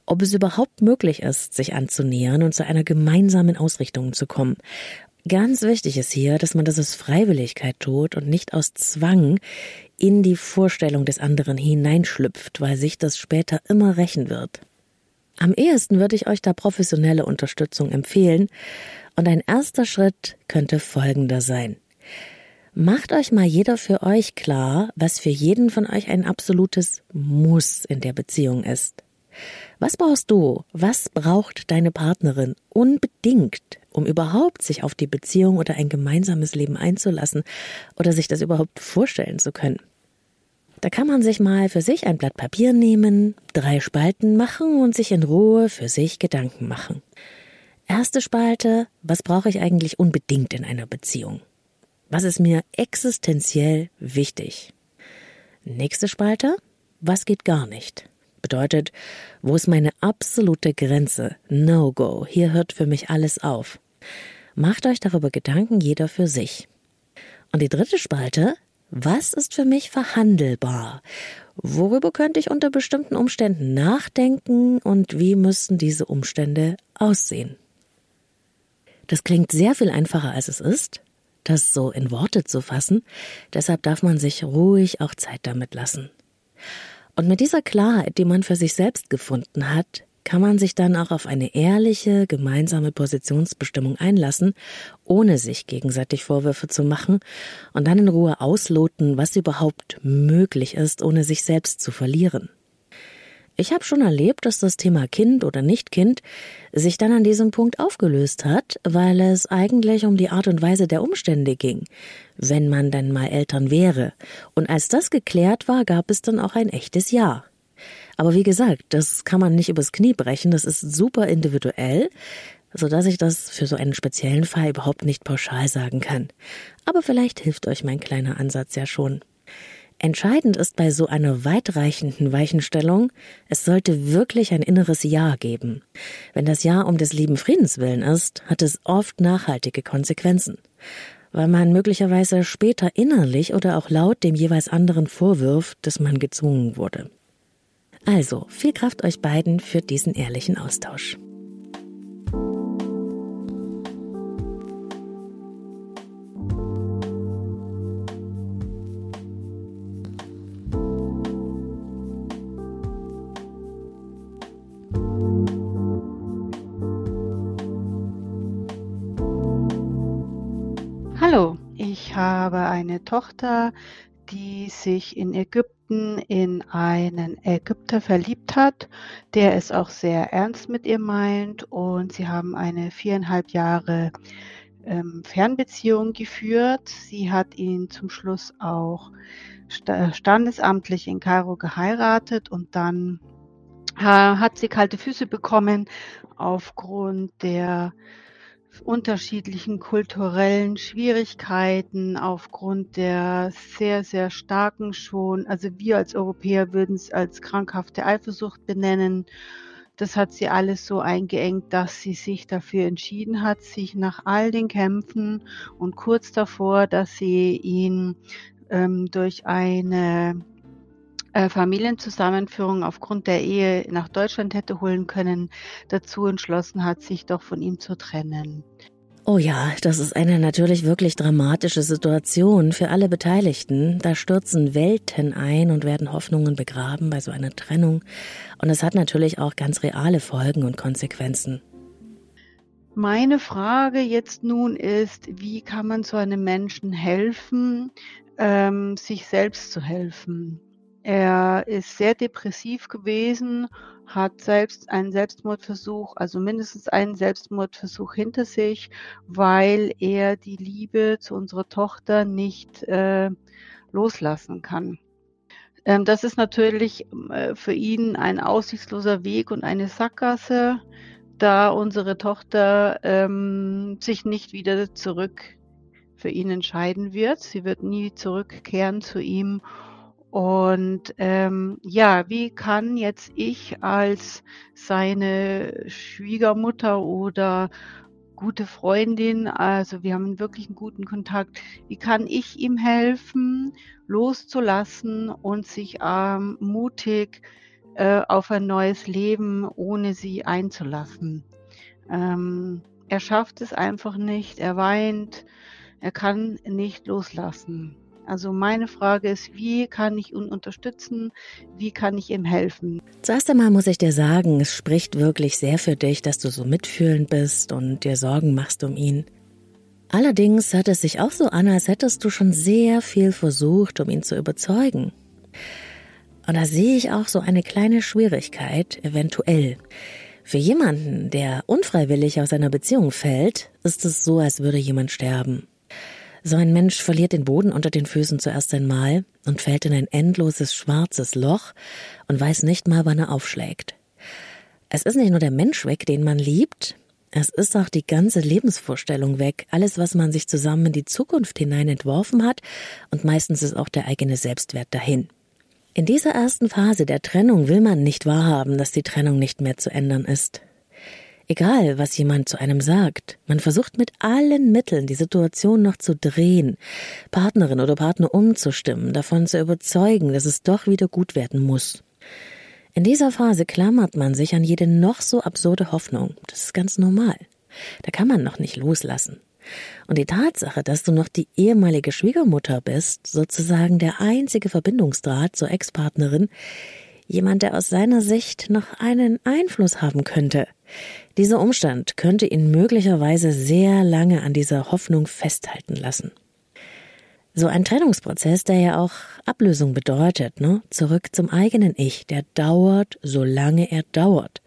ob es überhaupt möglich ist, sich anzunähern und zu einer gemeinsamen Ausrichtung zu kommen. Ganz wichtig ist hier, dass man das aus Freiwilligkeit tut und nicht aus Zwang in die Vorstellung des anderen hineinschlüpft, weil sich das später immer rächen wird. Am ehesten würde ich euch da professionelle Unterstützung empfehlen und ein erster Schritt könnte folgender sein. Macht euch mal jeder für euch klar, was für jeden von euch ein absolutes Muss in der Beziehung ist. Was brauchst du? Was braucht deine Partnerin unbedingt, um überhaupt sich auf die Beziehung oder ein gemeinsames Leben einzulassen oder sich das überhaupt vorstellen zu können? Da kann man sich mal für sich ein Blatt Papier nehmen, drei Spalten machen und sich in Ruhe für sich Gedanken machen. Erste Spalte, was brauche ich eigentlich unbedingt in einer Beziehung? Was ist mir existenziell wichtig? Nächste Spalte, was geht gar nicht? Bedeutet, wo ist meine absolute Grenze? No-go. Hier hört für mich alles auf. Macht euch darüber Gedanken, jeder für sich. Und die dritte Spalte, was ist für mich verhandelbar? Worüber könnte ich unter bestimmten Umständen nachdenken und wie müssten diese Umstände aussehen? Das klingt sehr viel einfacher, als es ist, das so in Worte zu fassen, deshalb darf man sich ruhig auch Zeit damit lassen. Und mit dieser Klarheit, die man für sich selbst gefunden hat, kann man sich dann auch auf eine ehrliche, gemeinsame Positionsbestimmung einlassen, ohne sich gegenseitig Vorwürfe zu machen und dann in Ruhe ausloten, was überhaupt möglich ist, ohne sich selbst zu verlieren. Ich habe schon erlebt, dass das Thema Kind oder Nicht-Kind sich dann an diesem Punkt aufgelöst hat, weil es eigentlich um die Art und Weise der Umstände ging, wenn man dann mal Eltern wäre. Und als das geklärt war, gab es dann auch ein echtes Ja. Aber wie gesagt, das kann man nicht übers Knie brechen, das ist super individuell, so dass ich das für so einen speziellen Fall überhaupt nicht pauschal sagen kann. Aber vielleicht hilft euch mein kleiner Ansatz ja schon. Entscheidend ist bei so einer weitreichenden Weichenstellung, es sollte wirklich ein inneres Ja geben. Wenn das Ja um des lieben Friedens willen ist, hat es oft nachhaltige Konsequenzen, weil man möglicherweise später innerlich oder auch laut dem jeweils anderen vorwirft, dass man gezwungen wurde. Also, viel Kraft euch beiden für diesen ehrlichen Austausch. habe eine Tochter, die sich in Ägypten in einen Ägypter verliebt hat, der es auch sehr ernst mit ihr meint und sie haben eine viereinhalb Jahre ähm, Fernbeziehung geführt. Sie hat ihn zum Schluss auch standesamtlich in Kairo geheiratet und dann äh, hat sie kalte Füße bekommen aufgrund der unterschiedlichen kulturellen Schwierigkeiten aufgrund der sehr, sehr starken schon, also wir als Europäer würden es als krankhafte Eifersucht benennen. Das hat sie alles so eingeengt, dass sie sich dafür entschieden hat, sich nach all den Kämpfen und kurz davor, dass sie ihn ähm, durch eine Familienzusammenführung aufgrund der Ehe nach Deutschland hätte holen können, dazu entschlossen hat, sich doch von ihm zu trennen. Oh ja, das ist eine natürlich wirklich dramatische Situation für alle Beteiligten. Da stürzen Welten ein und werden Hoffnungen begraben bei so einer Trennung. Und es hat natürlich auch ganz reale Folgen und Konsequenzen. Meine Frage jetzt nun ist, wie kann man so einem Menschen helfen, ähm, sich selbst zu helfen? Er ist sehr depressiv gewesen, hat selbst einen Selbstmordversuch, also mindestens einen Selbstmordversuch hinter sich, weil er die Liebe zu unserer Tochter nicht äh, loslassen kann. Ähm, das ist natürlich äh, für ihn ein aussichtsloser Weg und eine Sackgasse, da unsere Tochter ähm, sich nicht wieder zurück für ihn entscheiden wird. Sie wird nie zurückkehren zu ihm und ähm, ja, wie kann jetzt ich als seine Schwiegermutter oder gute Freundin, also wir haben wirklich einen guten Kontakt, wie kann ich ihm helfen, loszulassen und sich ähm, mutig äh, auf ein neues Leben ohne sie einzulassen? Ähm, er schafft es einfach nicht, er weint, er kann nicht loslassen. Also meine Frage ist, wie kann ich ihn unterstützen? Wie kann ich ihm helfen? Zuerst einmal muss ich dir sagen, es spricht wirklich sehr für dich, dass du so mitfühlend bist und dir Sorgen machst um ihn. Allerdings hört es sich auch so an, als hättest du schon sehr viel versucht, um ihn zu überzeugen. Und da sehe ich auch so eine kleine Schwierigkeit, eventuell. Für jemanden, der unfreiwillig aus einer Beziehung fällt, ist es so, als würde jemand sterben. So ein Mensch verliert den Boden unter den Füßen zuerst einmal und fällt in ein endloses schwarzes Loch und weiß nicht mal, wann er aufschlägt. Es ist nicht nur der Mensch weg, den man liebt, es ist auch die ganze Lebensvorstellung weg, alles, was man sich zusammen in die Zukunft hinein entworfen hat, und meistens ist auch der eigene Selbstwert dahin. In dieser ersten Phase der Trennung will man nicht wahrhaben, dass die Trennung nicht mehr zu ändern ist. Egal, was jemand zu einem sagt, man versucht mit allen Mitteln die Situation noch zu drehen, Partnerin oder Partner umzustimmen, davon zu überzeugen, dass es doch wieder gut werden muss. In dieser Phase klammert man sich an jede noch so absurde Hoffnung. Das ist ganz normal. Da kann man noch nicht loslassen. Und die Tatsache, dass du noch die ehemalige Schwiegermutter bist, sozusagen der einzige Verbindungsdraht zur Ex-Partnerin, jemand, der aus seiner Sicht noch einen Einfluss haben könnte. Dieser Umstand könnte ihn möglicherweise sehr lange an dieser Hoffnung festhalten lassen. So ein Trennungsprozess, der ja auch Ablösung bedeutet, ne? Zurück zum eigenen Ich, der dauert, solange er dauert.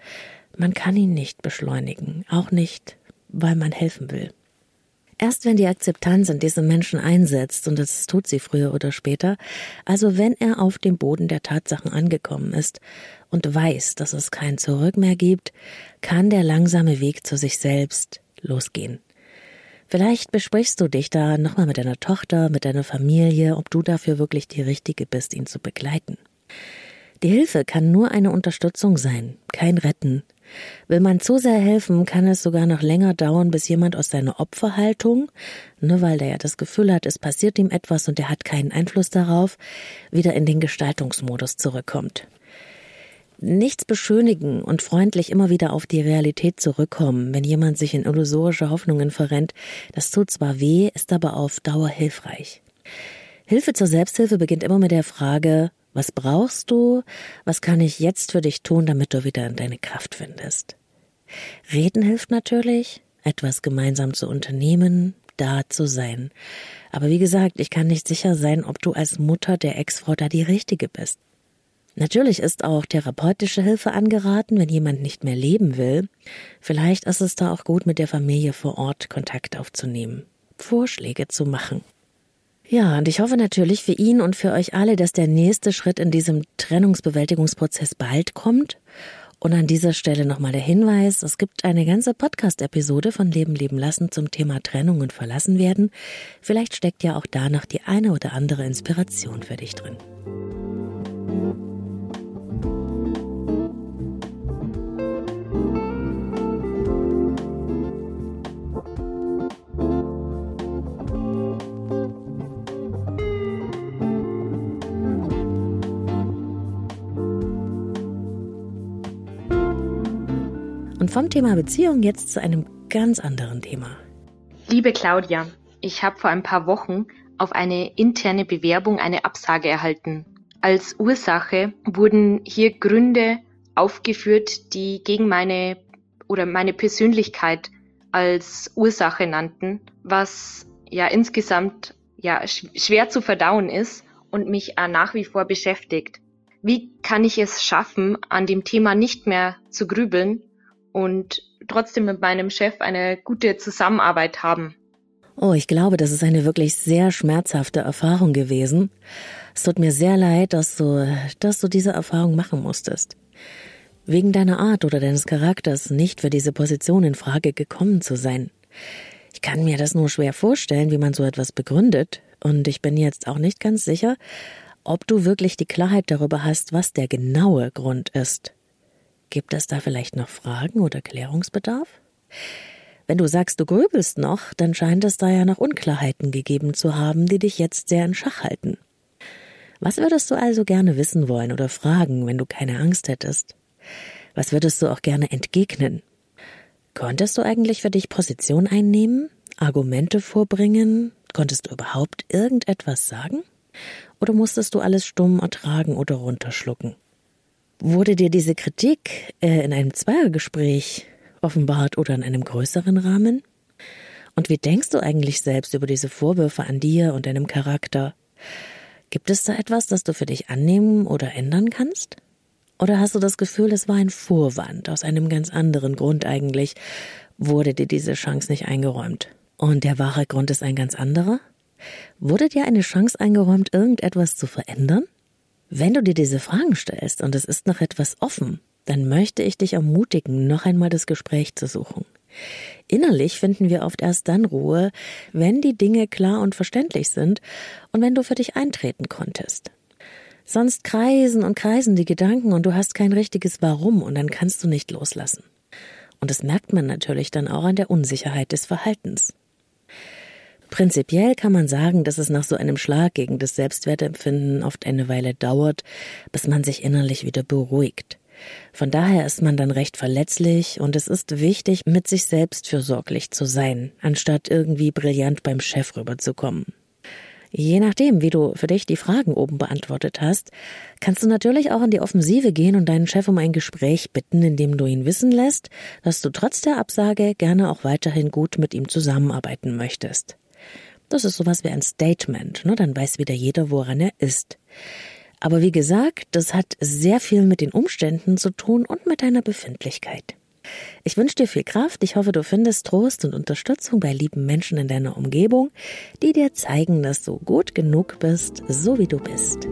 Man kann ihn nicht beschleunigen, auch nicht, weil man helfen will. Erst wenn die Akzeptanz in diesem Menschen einsetzt, und das tut sie früher oder später, also wenn er auf dem Boden der Tatsachen angekommen ist und weiß, dass es kein Zurück mehr gibt, kann der langsame Weg zu sich selbst losgehen. Vielleicht besprichst du dich da nochmal mit deiner Tochter, mit deiner Familie, ob du dafür wirklich die Richtige bist, ihn zu begleiten. Die Hilfe kann nur eine Unterstützung sein, kein Retten, Will man zu sehr helfen, kann es sogar noch länger dauern, bis jemand aus seiner Opferhaltung, nur weil der ja das Gefühl hat, es passiert ihm etwas und er hat keinen Einfluss darauf, wieder in den Gestaltungsmodus zurückkommt. Nichts beschönigen und freundlich immer wieder auf die Realität zurückkommen, wenn jemand sich in illusorische Hoffnungen verrennt, das tut zwar weh, ist aber auf Dauer hilfreich. Hilfe zur Selbsthilfe beginnt immer mit der Frage, was brauchst du? Was kann ich jetzt für dich tun, damit du wieder in deine Kraft findest? Reden hilft natürlich, etwas gemeinsam zu unternehmen, da zu sein. Aber wie gesagt, ich kann nicht sicher sein, ob du als Mutter der Ex-Frau da die richtige bist. Natürlich ist auch therapeutische Hilfe angeraten, wenn jemand nicht mehr leben will. Vielleicht ist es da auch gut, mit der Familie vor Ort Kontakt aufzunehmen, Vorschläge zu machen. Ja, und ich hoffe natürlich für ihn und für euch alle, dass der nächste Schritt in diesem Trennungsbewältigungsprozess bald kommt. Und an dieser Stelle nochmal der Hinweis, es gibt eine ganze Podcast-Episode von Leben leben lassen zum Thema Trennung und Verlassen werden. Vielleicht steckt ja auch da noch die eine oder andere Inspiration für dich drin. Und vom Thema Beziehung jetzt zu einem ganz anderen Thema. Liebe Claudia, ich habe vor ein paar Wochen auf eine interne Bewerbung eine Absage erhalten. Als Ursache wurden hier Gründe aufgeführt, die gegen meine oder meine Persönlichkeit als Ursache nannten, was ja insgesamt ja schwer zu verdauen ist und mich äh, nach wie vor beschäftigt. Wie kann ich es schaffen, an dem Thema nicht mehr zu grübeln und trotzdem mit meinem Chef eine gute Zusammenarbeit haben? Oh, ich glaube, das ist eine wirklich sehr schmerzhafte Erfahrung gewesen. Es tut mir sehr leid, dass du, dass du diese Erfahrung machen musstest. Wegen deiner Art oder deines Charakters nicht für diese Position in Frage gekommen zu sein. Ich kann mir das nur schwer vorstellen, wie man so etwas begründet, und ich bin jetzt auch nicht ganz sicher, ob du wirklich die Klarheit darüber hast, was der genaue Grund ist. Gibt es da vielleicht noch Fragen oder Klärungsbedarf? Wenn du sagst, du grübelst noch, dann scheint es da ja noch Unklarheiten gegeben zu haben, die dich jetzt sehr in Schach halten. Was würdest du also gerne wissen wollen oder fragen, wenn du keine Angst hättest? Was würdest du auch gerne entgegnen? Konntest du eigentlich für dich Position einnehmen, Argumente vorbringen? Konntest du überhaupt irgendetwas sagen? Oder musstest du alles stumm ertragen oder runterschlucken? Wurde dir diese Kritik äh, in einem Zweiergespräch offenbart oder in einem größeren Rahmen? Und wie denkst du eigentlich selbst über diese Vorwürfe an dir und deinem Charakter? Gibt es da etwas, das du für dich annehmen oder ändern kannst? Oder hast du das Gefühl, es war ein Vorwand aus einem ganz anderen Grund eigentlich, wurde dir diese Chance nicht eingeräumt? Und der wahre Grund ist ein ganz anderer? Wurde dir eine Chance eingeräumt, irgendetwas zu verändern? Wenn du dir diese Fragen stellst und es ist noch etwas offen, dann möchte ich dich ermutigen, noch einmal das Gespräch zu suchen. Innerlich finden wir oft erst dann Ruhe, wenn die Dinge klar und verständlich sind und wenn du für dich eintreten konntest. Sonst kreisen und kreisen die Gedanken und du hast kein richtiges Warum und dann kannst du nicht loslassen. Und das merkt man natürlich dann auch an der Unsicherheit des Verhaltens. Prinzipiell kann man sagen, dass es nach so einem Schlag gegen das Selbstwertempfinden oft eine Weile dauert, bis man sich innerlich wieder beruhigt. Von daher ist man dann recht verletzlich und es ist wichtig, mit sich selbst fürsorglich zu sein, anstatt irgendwie brillant beim Chef rüberzukommen. Je nachdem, wie du für dich die Fragen oben beantwortet hast, kannst du natürlich auch in die Offensive gehen und deinen Chef um ein Gespräch bitten, indem du ihn wissen lässt, dass du trotz der Absage gerne auch weiterhin gut mit ihm zusammenarbeiten möchtest. Das ist sowas wie ein Statement, ne? dann weiß wieder jeder, woran er ist. Aber wie gesagt, das hat sehr viel mit den Umständen zu tun und mit deiner Befindlichkeit. Ich wünsche dir viel Kraft. Ich hoffe, du findest Trost und Unterstützung bei lieben Menschen in deiner Umgebung, die dir zeigen, dass du gut genug bist, so wie du bist.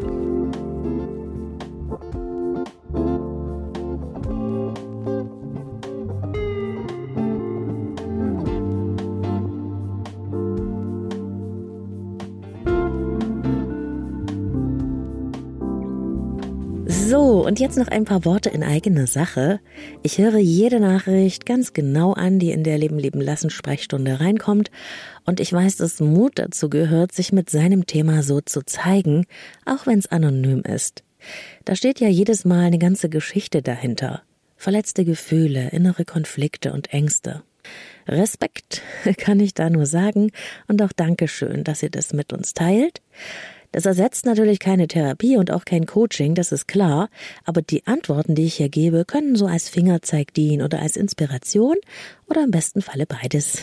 So, und jetzt noch ein paar Worte in eigener Sache. Ich höre jede Nachricht ganz genau an, die in der Leben leben lassen Sprechstunde reinkommt. Und ich weiß, dass Mut dazu gehört, sich mit seinem Thema so zu zeigen, auch wenn es anonym ist. Da steht ja jedes Mal eine ganze Geschichte dahinter. Verletzte Gefühle, innere Konflikte und Ängste. Respekt kann ich da nur sagen und auch Dankeschön, dass ihr das mit uns teilt. Das ersetzt natürlich keine Therapie und auch kein Coaching, das ist klar, aber die Antworten, die ich hier gebe, können so als Fingerzeig dienen oder als Inspiration oder im besten Falle beides.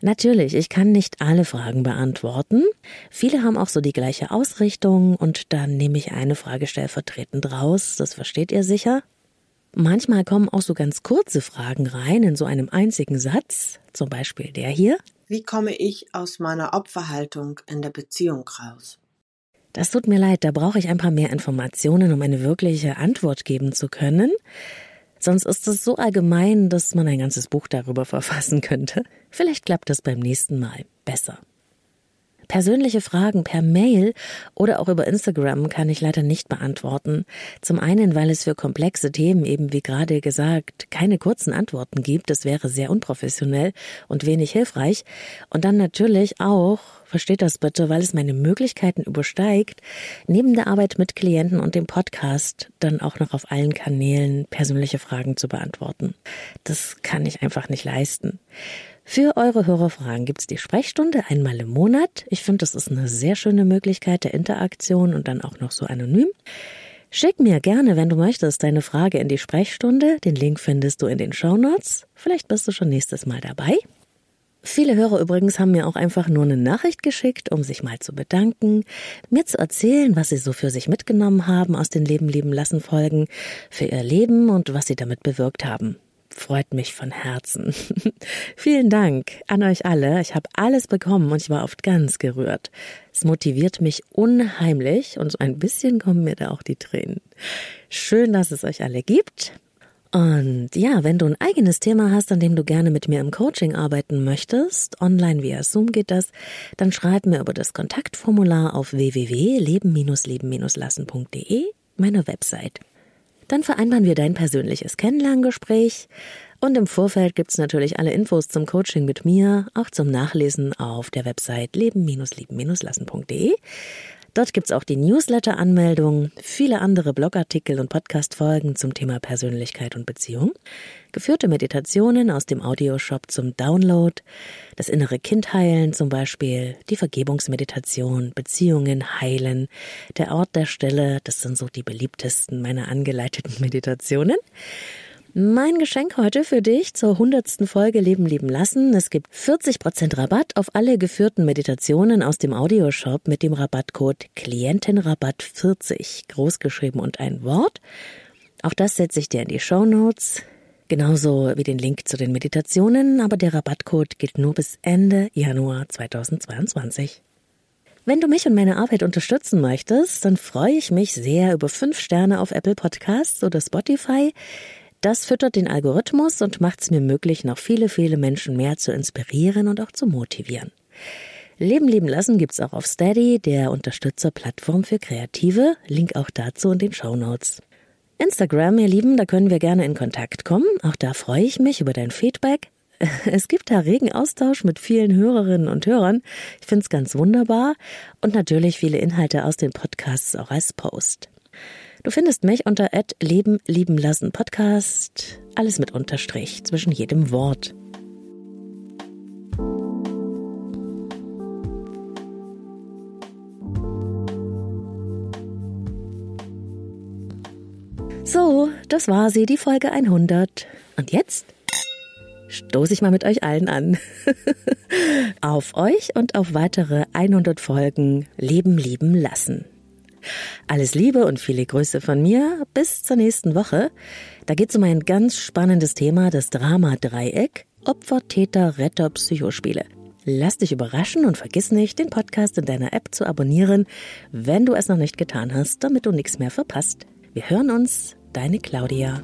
Natürlich, ich kann nicht alle Fragen beantworten. Viele haben auch so die gleiche Ausrichtung und dann nehme ich eine Frage stellvertretend raus, das versteht ihr sicher. Manchmal kommen auch so ganz kurze Fragen rein in so einem einzigen Satz, zum Beispiel der hier. Wie komme ich aus meiner Opferhaltung in der Beziehung raus? Das tut mir leid, da brauche ich ein paar mehr Informationen, um eine wirkliche Antwort geben zu können. Sonst ist es so allgemein, dass man ein ganzes Buch darüber verfassen könnte. Vielleicht klappt das beim nächsten Mal besser. Persönliche Fragen per Mail oder auch über Instagram kann ich leider nicht beantworten. Zum einen, weil es für komplexe Themen eben wie gerade gesagt keine kurzen Antworten gibt. Das wäre sehr unprofessionell und wenig hilfreich. Und dann natürlich auch, versteht das bitte, weil es meine Möglichkeiten übersteigt, neben der Arbeit mit Klienten und dem Podcast dann auch noch auf allen Kanälen persönliche Fragen zu beantworten. Das kann ich einfach nicht leisten. Für eure Hörerfragen gibt's die Sprechstunde einmal im Monat. Ich finde, das ist eine sehr schöne Möglichkeit der Interaktion und dann auch noch so anonym. Schick mir gerne, wenn du möchtest, deine Frage in die Sprechstunde. Den Link findest du in den Shownotes. Vielleicht bist du schon nächstes Mal dabei. Viele Hörer übrigens haben mir auch einfach nur eine Nachricht geschickt, um sich mal zu bedanken, mir zu erzählen, was sie so für sich mitgenommen haben aus den Leben leben lassen Folgen, für ihr Leben und was sie damit bewirkt haben freut mich von Herzen. Vielen Dank an euch alle. Ich habe alles bekommen und ich war oft ganz gerührt. Es motiviert mich unheimlich und so ein bisschen kommen mir da auch die Tränen. Schön, dass es euch alle gibt. Und ja, wenn du ein eigenes Thema hast, an dem du gerne mit mir im Coaching arbeiten möchtest, online via Zoom geht das, dann schreib mir über das Kontaktformular auf www.leben-leben-lassen.de, meiner Website. Dann vereinbaren wir dein persönliches Kennenlerngespräch. Und im Vorfeld gibt's natürlich alle Infos zum Coaching mit mir, auch zum Nachlesen auf der Website leben-lieben-lassen.de. Dort gibt's auch die Newsletter-Anmeldung, viele andere Blogartikel und Podcast-Folgen zum Thema Persönlichkeit und Beziehung, geführte Meditationen aus dem Audioshop zum Download, das innere Kind heilen zum Beispiel, die Vergebungsmeditation, Beziehungen heilen, der Ort der Stille, das sind so die beliebtesten meiner angeleiteten Meditationen. Mein Geschenk heute für dich zur hundertsten Folge Leben lieben lassen. Es gibt 40% Rabatt auf alle geführten Meditationen aus dem Audioshop mit dem Rabattcode Klientenrabatt 40, großgeschrieben und ein Wort. Auch das setze ich dir in die Show Notes. Genauso wie den Link zu den Meditationen, aber der Rabattcode gilt nur bis Ende Januar 2022. Wenn du mich und meine Arbeit unterstützen möchtest, dann freue ich mich sehr über fünf Sterne auf Apple Podcasts oder Spotify. Das füttert den Algorithmus und macht es mir möglich, noch viele, viele Menschen mehr zu inspirieren und auch zu motivieren. Leben leben lassen gibt's auch auf Steady, der Unterstützerplattform für Kreative. Link auch dazu in den Show Notes. Instagram, ihr Lieben, da können wir gerne in Kontakt kommen. Auch da freue ich mich über dein Feedback. Es gibt da regen Austausch mit vielen Hörerinnen und Hörern. Ich finde es ganz wunderbar. Und natürlich viele Inhalte aus den Podcasts auch als Post. Du findest mich unter Leben lieben lassen Podcast. Alles mit Unterstrich zwischen jedem Wort. So, das war sie, die Folge 100. Und jetzt stoße ich mal mit euch allen an. auf euch und auf weitere 100 Folgen Leben lieben lassen. Alles Liebe und viele Grüße von mir. Bis zur nächsten Woche. Da geht es um ein ganz spannendes Thema, das Drama-Dreieck. Opfer, Täter, Retter, Psychospiele. Lass dich überraschen und vergiss nicht, den Podcast in deiner App zu abonnieren, wenn du es noch nicht getan hast, damit du nichts mehr verpasst. Wir hören uns, deine Claudia.